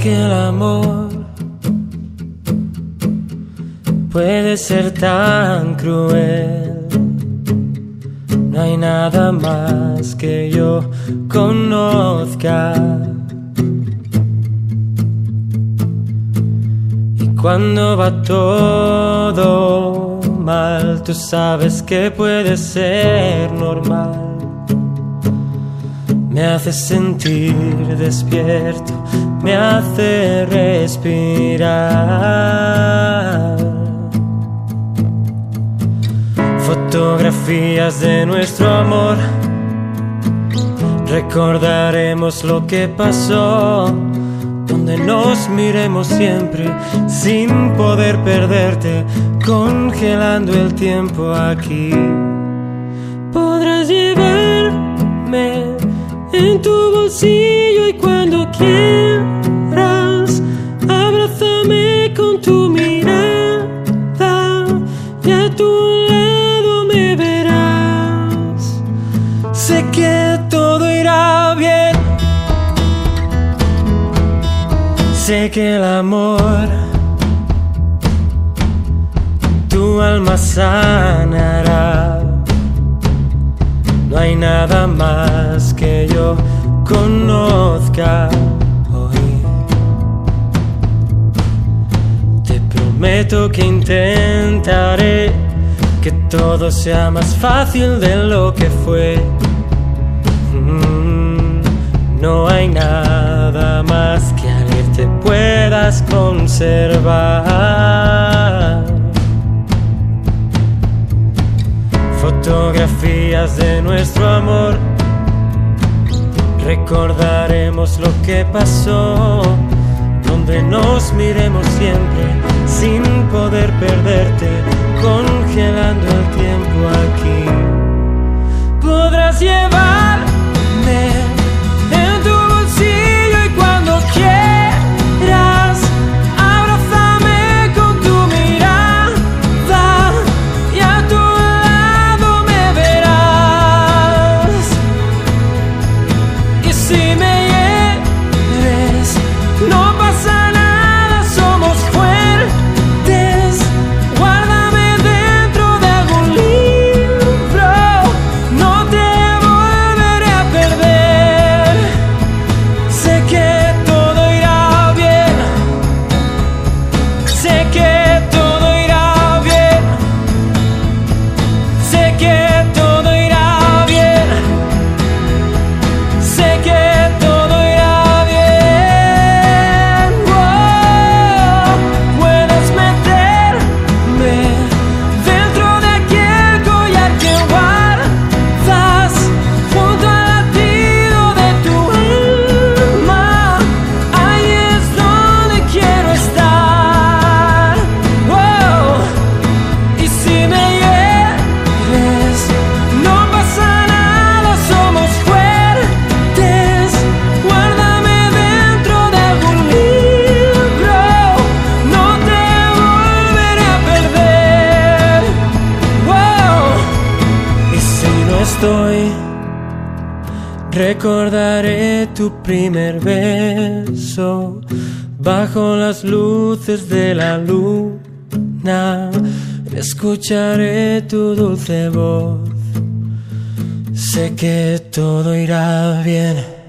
Que el amor puede ser tan cruel. No hay nada más que yo conozca. Y cuando va todo mal, tú sabes que puede ser normal. Me hace sentir despierto, me hace respirar. Fotografías de nuestro amor, recordaremos lo que pasó, donde nos miremos siempre sin poder perderte, congelando el tiempo aquí. En tu bolsillo y cuando quieras, abrázame con tu mirada y a tu lado me verás. Sé que todo irá bien. Sé que el amor tu alma sanará. No hay nada más que yo conozca hoy. Te prometo que intentaré que todo sea más fácil de lo que fue. Mm, No hay nada más que al irte puedas conservar. Fotografías de nuestro amor. Recordaremos lo que pasó. Donde nos miremos siempre sin poder perderte. Congelando el tiempo aquí. Podrás llevarme si me hieres, no pasa nada, somos fuertes. Guárdame dentro de algún libro, no te volveré a perder. Sé que todo irá bien, sé que todo irá bien, sé que recordaré tu primer beso bajo las luces de la luna. Escucharé tu dulce voz. Sé que todo irá bien.